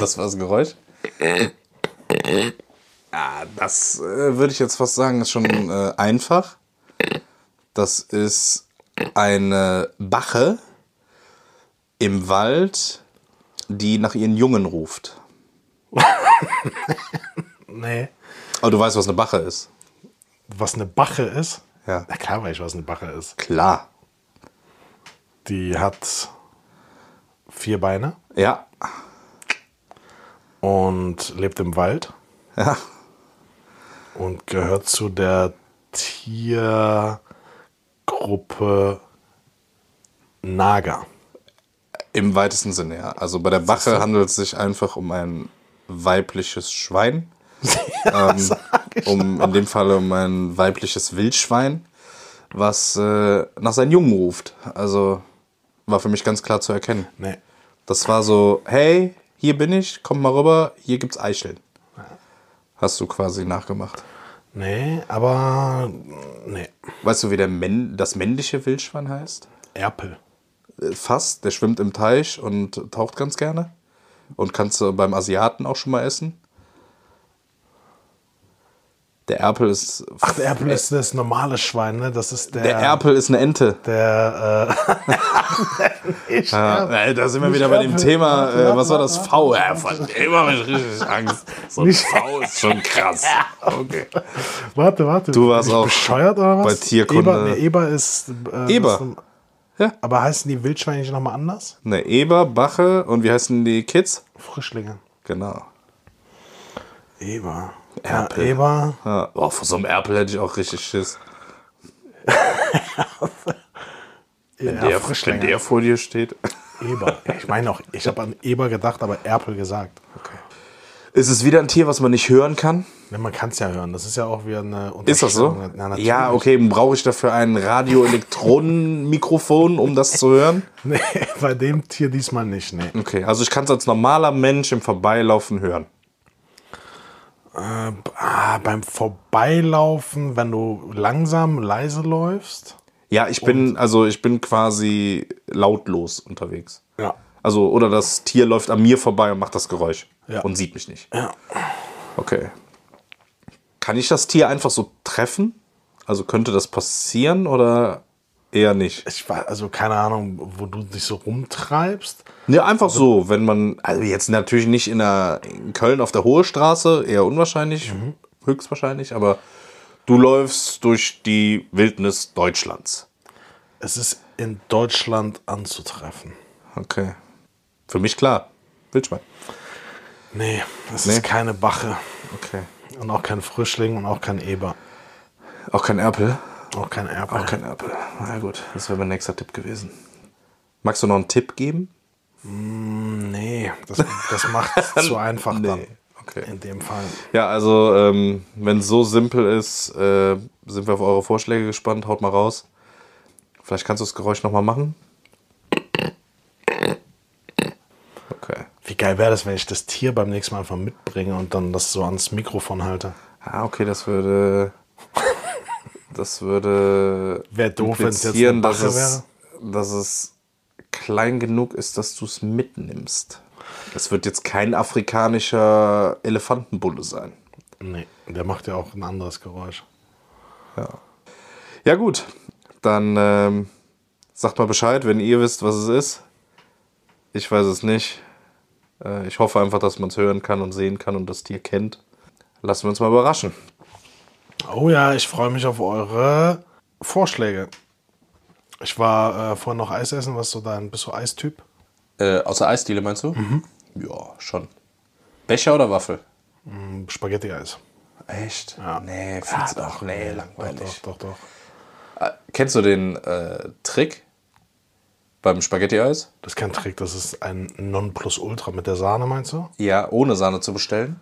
Das war das Geräusch? Ah, das äh, würde ich jetzt fast sagen, ist schon äh, einfach. Das ist eine Bache im Wald, die nach ihren Jungen ruft. Nee. Aber du weißt, was eine Bache ist. Was eine Bache ist? Ja. Na klar weiß ich, was eine Bache ist. Klar. Die hat vier Beine Ja. und lebt im Wald Ja. Und gehört zu der Tiergruppe Nager. Im weitesten Sinne, ja. Also bei der Bache handelt es sich einfach um ein weibliches Schwein. ähm, um in dem Fall um ein weibliches Wildschwein, was äh, nach seinen Jungen ruft. Also war für mich ganz klar zu erkennen. Nee. Das war so, hey, hier bin ich, komm mal rüber, hier gibt's Eicheln. Hast du quasi nachgemacht. Nee, aber nee. Weißt du, wie der Männ das männliche Wildschwein heißt? Erpel. Äh, Fast, der schwimmt im Teich und taucht ganz gerne. Und kannst du beim Asiaten auch schon mal essen. Der Erpel ist. Ach, der Erpel ist das normale Schwein, ne? Das ist der. der Erpel ist eine Ente. Der, äh, ich, Ja, da sind wir wieder bei dem. Thema, äh, was war das? V. Ja, von dem habe ich richtig Angst. So ein V ist schon krass. Okay. Warte, warte. Du warst auch bescheuert oder was? bei Tierkunde. Eber, nee, Eber ist. Äh, Eber. Ja. Aber heißen die Wildschweine nicht nochmal anders? Ne, Eber, Bache und wie heißen die Kids? Frischlinge. Genau. Eber. Erpel. Ja, Eber. Ja. Oh, vor so einem Erpel hätte ich auch richtig Schiss. Wenn, Ja, der, wenn der vor dir steht. Eber. Ich meine auch, ich habe an Eber gedacht, aber Erpel gesagt. Ist es wieder ein Tier, was man nicht hören kann? Ne, man kann es ja hören. Das ist ja auch wieder eine Ist das so? Na, ja, okay. Brauche ich dafür ein Radioelektronenmikrofon, um das zu hören? Nee, bei dem Tier diesmal nicht. Nee. Okay, also ich kann es als normaler Mensch im Vorbeilaufen hören. Ah, beim Vorbeilaufen, wenn du langsam, leise läufst. Ja, ich bin, also ich bin quasi lautlos unterwegs. Ja. Also, oder das Tier läuft an mir vorbei und macht das Geräusch Ja. und sieht mich nicht. Ja. Okay. Kann ich das Tier einfach so treffen? Also könnte das passieren oder eher nicht? Ich war, also keine Ahnung, wo du dich so rumtreibst. Ne, einfach so, wenn man, also jetzt natürlich nicht in, der, in Köln auf der Hohe Straße, eher unwahrscheinlich, höchstwahrscheinlich, aber du läufst durch die Wildnis Deutschlands. Es ist in Deutschland anzutreffen. Okay. Für mich klar. Wildschwein. Nee, es Nee? ist keine Bache. Okay. Und auch kein Frischling und auch kein Eber. Auch kein Erpel? Auch kein Erpel. Auch kein Erpel. Na gut, das wäre mein nächster Tipp gewesen. Magst du noch einen Tipp geben? Nee, das, das macht es zu einfach dann. Nee, okay. In dem Fall. Ja, also, ähm, wenn es so simpel ist, äh, sind wir auf eure Vorschläge gespannt. Haut mal raus. Vielleicht kannst du das Geräusch nochmal machen. Okay. Wie geil wäre das, wenn ich das Tier beim nächsten Mal einfach mitbringe und dann das so ans Mikrofon halte? Ah, okay, das würde. Das würde. Wär doof, implizieren, dass es, dass es klein genug ist, dass du es mitnimmst. Es wird jetzt kein afrikanischer Elefantenbulle sein. Nee, der macht ja auch ein anderes Geräusch. Ja, gut. Dann ähm, sagt mal Bescheid, wenn ihr wisst, was es ist. Ich weiß es nicht. Äh, ich hoffe einfach, dass man es hören kann und sehen kann und das Tier kennt. Lassen wir uns mal überraschen. Oh ja, ich freue mich auf eure Vorschläge. Ich war äh, vorhin noch Eis essen. Was so dein, bist du Eistyp? Äh, außer Eisdiele meinst du? Ja, schon. Becher oder Waffel? Hm, Spaghetti-Eis. Echt? Ja. Nee, findest du auch. Nee, Doch, langweilig. doch, doch. Äh, Kennst du den äh, Trick beim Spaghetti-Eis? Das ist kein Trick, das ist ein Nonplusultra mit der Sahne, meinst du? Ja, ohne Sahne zu bestellen.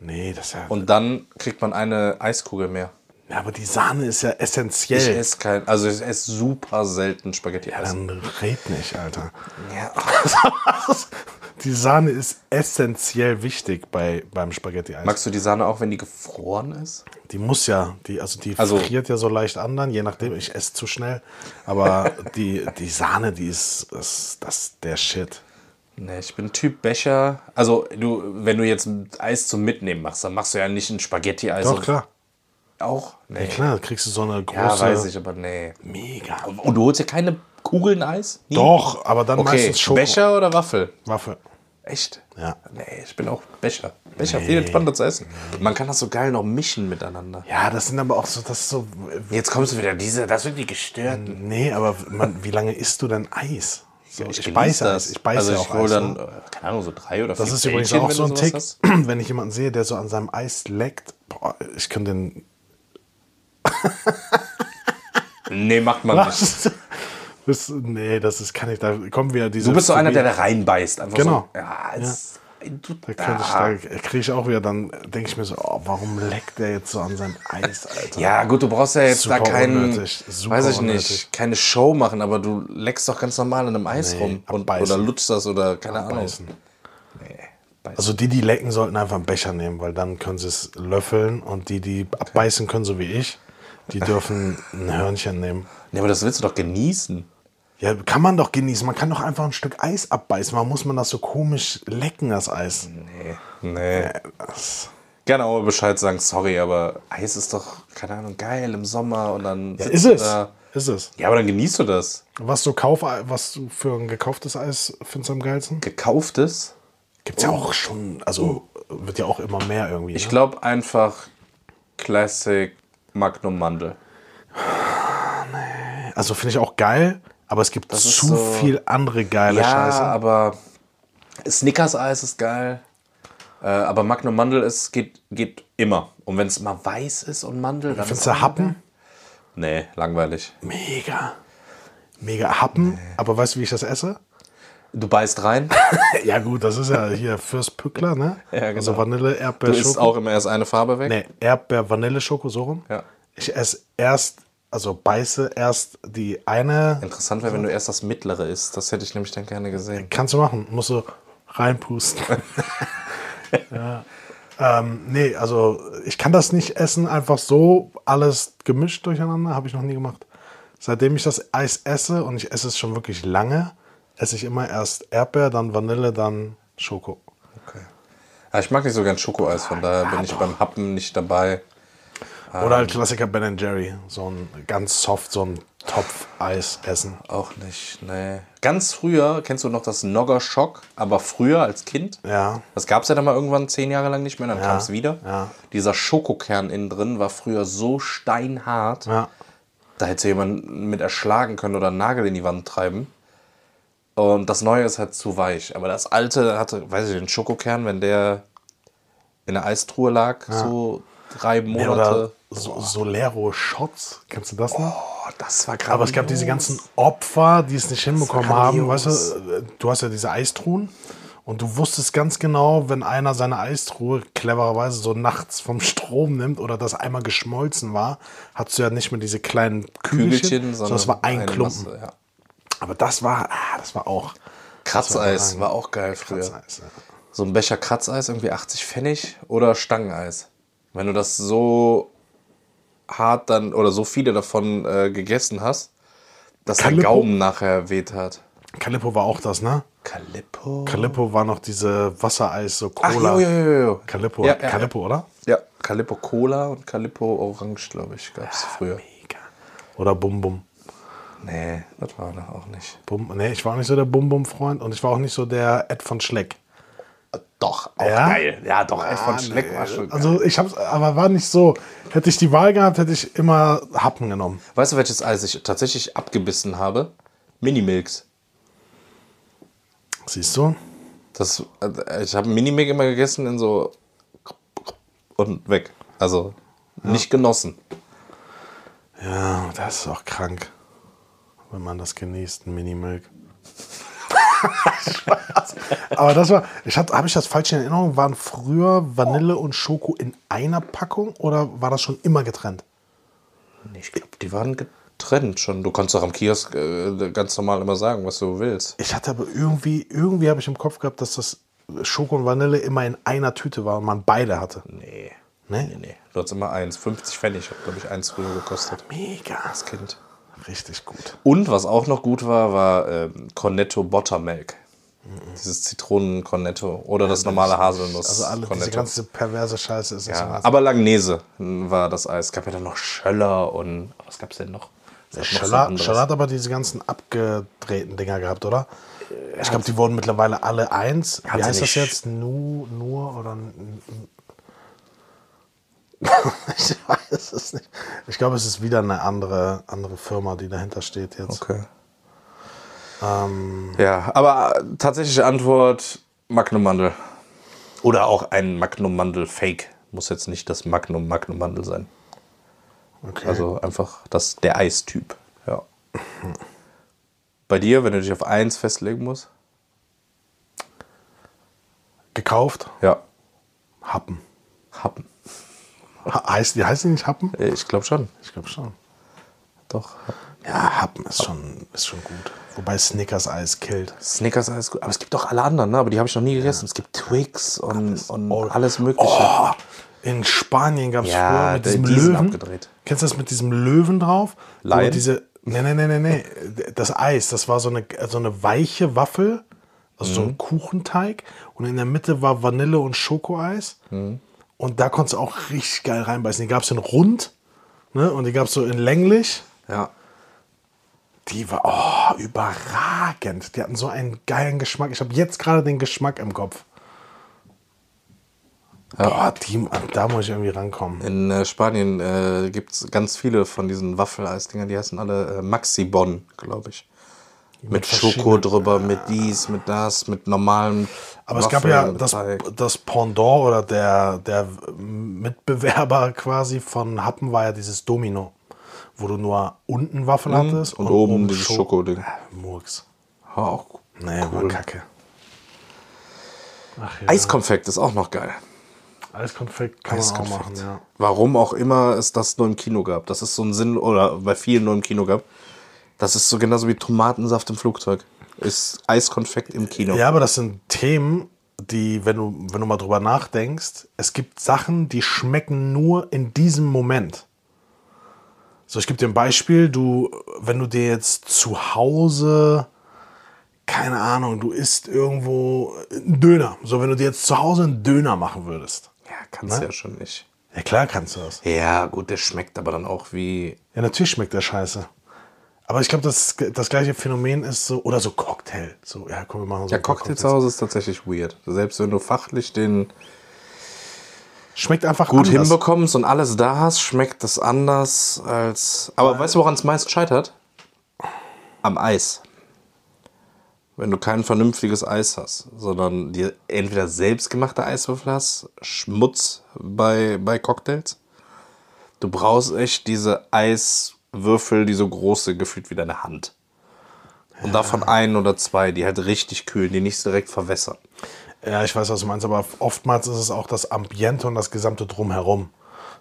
Nee, das ist ja. Und dann kriegt man eine Eiskugel mehr. ja, aber die Sahne ist ja Ich essentiell. esse kein, also ich esse super selten Spaghetti-Eis. Dann red nicht, Alter. Ja, Die Sahne ist essentiell wichtig bei, beim Spaghetti-Eis. Magst du die Sahne auch, wenn die gefroren ist? Die muss ja, die, also die Also- friert ja so leicht an dann, je nachdem, ich esse zu schnell. Aber die, die Sahne, die ist, ist das der Shit. Nee, ich bin Typ Becher. Also, du, wenn du jetzt Eis zum Mitnehmen machst, dann machst du ja nicht ein Spaghetti-Eis. Doch, und- klar. Auch? Nee. Ja, klar, da kriegst du so eine große. Ja, weiß ich, aber nee. Mega. Und du holst ja keine Kugeln Eis? Nie? Doch, aber dann Okay, meistens Schoko. Becher oder Waffel? Waffe. Echt? Ja. Nee, ich bin auch Becher. Becher, viel entspannter zu essen. Man kann das so geil noch mischen miteinander. Ja, das sind aber auch so, das ist so. Jetzt kommst du wieder, diese, das sind die gestörten. Nee, aber man, wie lange isst du denn Eis? So, ich, genieß beiße Eis. Ich beiße also ja ich auch hol Eis. dann, ne? keine Ahnung, so drei oder vier Das ist übrigens Bällchen, auch wenn so ein Tick, hast. wenn ich jemanden sehe, der so an seinem Eis leckt. Boah, ich kann den. Nee, macht man nicht. Was? Das, nee, das ist, kann ich, da kommen wieder diese. Du bist so einer, der da reinbeißt. Einfach Genau. So, ja, es, du, Da, könnte ich, da kriege ich auch wieder, dann denke ich mir so, oh, warum leckt der jetzt so an seinem Eis, Alter? Ja, gut, du brauchst ja jetzt da Super keinen, unnötig, super weiß ich unnötig. nicht, keine Show machen, aber du leckst doch ganz normal an einem Eis Nee, rum und, oder lutschst das oder keine Abbeißen. Ahnung. Nee, beißen. Also die, die lecken, sollten einfach einen Becher nehmen, weil dann können sie es löffeln und die, die abbeißen können, so wie ich, die dürfen ein Hörnchen nehmen. nee, aber das willst du doch genießen. Ja, kann man doch genießen. Man kann doch einfach ein Stück Eis abbeißen. Warum muss man das so komisch lecken, das Eis? Nee, nee. Das, Gerne auch Bescheid sagen, sorry, aber Eis ist doch, keine Ahnung, geil im Sommer und dann. Ja, ist es. Da. Ist es. Ja, aber dann genießt du das. Was du kauf, was du für ein gekauftes Eis findest du am geilsten? Gekauftes. Gibt's ja auch schon, also wird ja auch immer mehr irgendwie. Ich ne? glaube einfach Classic Magnum Mandel. Also finde ich auch geil, aber es gibt zu so- viel andere geile Ja, Scheiße. aber Snickers Eis ist geil. Äh, aber Magnum Mandel ist, geht, geht immer. Und wenn es mal weiß ist und Mandel, dann Findest du Happen? Nee, langweilig. Mega. Mega Happen. Aber weißt du, wie ich das esse? Du beißt rein. Ja, gut, das ist ja hier Fürst Pückler, ne? Ja, genau. Also Vanille, Erdbeer, Du isst Schoko. auch immer erst eine Farbe weg. Nee, Erdbeer, Vanille, Schoko, so rum. Ja. Ich esse erst, also beiße erst die eine. Interessant wäre, wenn du erst das mittlere isst. Das hätte ich nämlich dann gerne gesehen. Kannst du machen, musst du reinpusten. ja. ähm, nee, also ich kann das nicht essen, einfach so alles gemischt durcheinander, habe ich noch nie gemacht. Seitdem ich das Eis esse und ich esse es schon wirklich lange, esse ich immer erst Erdbeer, dann Vanille, dann Schoko. Okay. Ja, ich mag nicht so gern Schokoeis, von daher bin ich beim Happen nicht dabei. Oder halt Klassiker Ben Jerry, so ein ganz soft, so ein Topf-Eis essen. Auch nicht, nee. Ganz früher, kennst du noch das Nogger Schock, aber früher als Kind? Ja. Das gab es ja dann mal irgendwann zehn Jahre lang nicht mehr, dann kam es wieder. ja. Dieser Schokokern innen drin war früher so steinhart, Ja. da hätte jemand mit erschlagen können oder einen Nagel in die Wand treiben. Und das Neue ist halt zu weich. Aber das Alte hatte, weiß ich, den Schokokern, wenn der in der Eistruhe lag, so drei Ja, Monate. oder so, Solero Shots, kennst du das noch? oh, das war gerade. Aber es gab diese ganzen Opfer, die es nicht hinbekommen haben. Weißt du, du hast ja diese Eistruhen und du wusstest ganz genau, wenn einer seine Eistruhe clevererweise so nachts vom Strom nimmt oder das einmal geschmolzen war, hattest du ja nicht mehr diese kleinen Kügelchen, Kügelchen, sondern es war ein Klumpen. Masse, ja. Aber das war, ah, das war auch Kratzeis war auch geil früher. Kratzeis, ja. So ein Becher Kratzeis, irgendwie 80 Pfennig oder Stangeneis. Wenn du das so hart dann oder so viele davon äh, gegessen hast, dass Calippo? Gaumen nachher weht hat. Calippo war auch das, ne? Calippo? Calippo war noch diese Wassereis, so Ach, Cola. jo, jo, jo, jo. Calippo, Ja, ja, Calippo, oder? Ja, Calippo Cola und Calippo Orange, glaube ich, gab es früher. Mega. Oder Bum Bum. Nee, das war noch auch nicht. Bum, nee, ich war auch nicht so der Bum Bum Freund und ich war auch nicht so der Ed von Schleck. Doch, auch Ja? geil. Ja, doch, Ed von Schleck nee. war schon geil. Also ich hab's, aber war nicht so. Hätte ich die Wahl gehabt, hätte ich immer Happen genommen. Weißt du, welches Eis ich tatsächlich abgebissen habe? Minimilks. Siehst du? Das, äh, ich habe Minimilk immer gegessen in so und weg. Also nicht genossen. Ja, das ist auch krank, wenn man das genießt, ein Minimilk. Aber das war, ich hatte, habe ich das falsch in Erinnerung? Waren früher Vanille und Schoko in einer Packung oder war das schon immer getrennt? Ich glaube, die waren getrennt schon. Du kannst doch am Kiosk äh, ganz normal immer sagen, was du willst. Ich hatte aber irgendwie, irgendwie habe ich im Kopf gehabt, dass das Schoko und Vanille immer in einer Tüte war und man beide hatte. Nee. Ne? Nee, nee. Du hast immer eins. 50 Pfennig hat, glaube ich, eins früher gekostet. Mega. Als Kind. Richtig gut. Und was auch noch gut war, war ähm, Cornetto Buttermilk. Dieses Zitronen-Cornetto. Oder das normale Haselnuss. Also alle diese ganze perverse Scheiße ist Ja, aber Langnese war das Eis. Es gab ja dann noch Schöller und was gab es denn noch? Gab noch so Schöller. Schöller hat aber diese ganzen abgedrehten Dinger gehabt, oder? Ich glaube, die wurden mittlerweile alle eins. Wie heißt das jetzt? Nu, nur oder. ich weiß es nicht. Ich glaube, es ist wieder eine andere, andere Firma, die dahinter steht jetzt. Okay. ja, aber tatsächliche Antwort Magnum Mandel. Oder auch ein Magnum Mandel Fake. Muss jetzt nicht das Magnum Magnum Mandel sein. Okay. Also einfach das, der Eistyp. Ja. Bei dir, wenn du dich auf eins festlegen musst? Gekauft, Ja. Happen. Happen. Heißt, die heißt die nicht Happen? Äh, Ich glaube schon. Ich glaube schon. Doch. Ja, Happen ist schon, ist schon gut. Wobei Snickers Eis killt. Snickers alles gut. Aber es gibt doch alle anderen, ne? aber die habe ich noch nie gegessen. Es gibt Twix und, und alles Mögliche. Oh, in Spanien gab es Ja, früher mit die- diesem die Löwen. abgedreht. Kennst du das mit diesem Löwen drauf? Lion? diese. Nee, nee, nee, nee, nee. Das Eis, das war so eine, so eine weiche Waffel, also Mhm. so ein Kuchenteig. Und in der Mitte war Vanille und Schokoeis. Mhm. Und da konntest du auch richtig geil reinbeißen. Die gab es in rund ne? und die gab es so in länglich. Ja. Die war oh, überragend. Die hatten so einen geilen Geschmack. Ich habe jetzt gerade den Geschmack im Kopf. Boah, die, da muss ich irgendwie rankommen. In äh, Spanien äh, gibt es ganz viele von diesen Waffeleisdingern, die heißen alle äh, Maxi-Bon, glaube ich. Mit, Schoko drüber, mit dies, mit das, mit normalen. Aber es gab Waffeln, ja das, das Pendant oder der, der Mitbewerber quasi von Happen war ja dieses Domino, wo du nur unten Waffel hattest Mhm. und oben dieses Scho- Schokoding. Äh, Murks. Ja, auch Nee, war kacke. Ach ja. Eiskonfekt ist auch noch geil. Eiskonfekt kann man auch Eiskonfekt. machen, ja. Warum auch immer es das nur im Kino gab. Das ist so ein Sinn, oder bei vielen nur im Kino gab. Das ist so genauso wie Tomatensaft im Flugzeug. Ist Eiskonfekt im Kino. Ja, aber das sind Themen, die, wenn du, wenn du mal drüber nachdenkst, es gibt Sachen, die schmecken nur in diesem Moment. So, ich gebe dir ein Beispiel, du, wenn du dir jetzt zu Hause, keine Ahnung, du isst irgendwo einen Döner. So, wenn du dir jetzt zu Hause einen Döner machen würdest. Ja, kannst du ja schon nicht. Ja, klar kannst du das. Ja, gut, der schmeckt aber dann auch wie. Ja, natürlich schmeckt der scheiße. Aber ich glaube, das, das gleiche Phänomen ist so, oder so Cocktail. So, ja, komm, wir machen so Ja, Cocktail zu Hause ist tatsächlich weird. Selbst wenn du fachlich den Schmeckt einfach gut anders. hinbekommst und alles da hast, schmeckt das anders als. Aber weißt du, woran es meist scheitert? Am Eis. Wenn du kein vernünftiges Eis hast, sondern dir entweder selbstgemachte Eiswürfel hast, Schmutz bei, bei Cocktails. Du brauchst echt diese Eiswürfel, die so große, gefühlt wie deine Hand. Und davon ein oder zwei, die halt richtig kühlen, die nicht direkt verwässern. Ja, ich weiß, was du meinst, aber oftmals ist es auch das Ambiente und das gesamte Drumherum.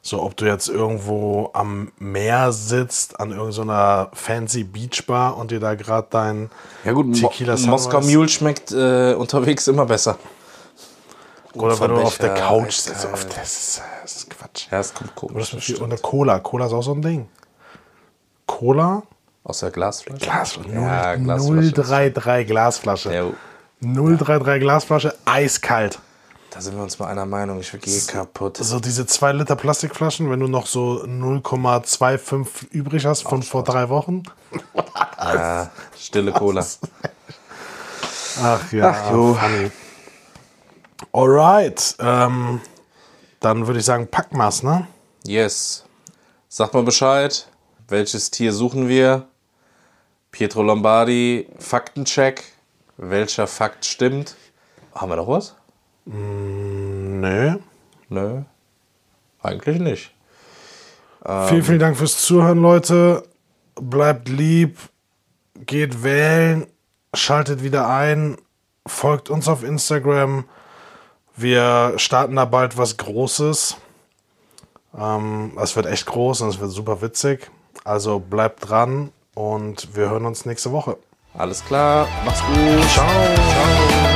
So, ob du jetzt irgendwo am Meer sitzt, an irgendeiner fancy Beachbar und dir da gerade dein Ja gut, Tequila Mo Moskau Mule schmeckt äh, unterwegs immer besser. oder wenn du auf der Couch sitzt. äh, Auf, das, ist, das ist Quatsch. Ja, es kommt komisch. das viel, und eine Cola. Cola ist auch so ein Ding. Cola? Aus der Glasflasche? Glasflasche. Ja, 0, Glasflasche. 033 Glasflasche. Ja, 033 Glasflasche, eiskalt. da sind wir uns mal einer Meinung. Ich gehe kaputt. So diese 2 Liter Plastikflaschen, wenn du noch so 0,25 übrig hast von vor drei Wochen. Ja, stille Cola. Ach ja, Ach, jo. funny. Alright, ähm, dann würde ich sagen, Packmaß, ne? Yes. Sag mal Bescheid. Welches Tier suchen wir? Pietro Lombardi, Faktencheck. Welcher Fakt stimmt? Haben wir noch was? Nö. Nö. Eigentlich nicht. Vielen, vielen Dank fürs Zuhören, Leute. Bleibt lieb, geht wählen, schaltet wieder ein, folgt uns auf Instagram. Wir starten da bald was Großes. Ähm, es wird echt groß und es wird super witzig. Also bleibt dran und wir hören uns nächste Woche. Alles klar. Mach's gut. Ciao. Ciao.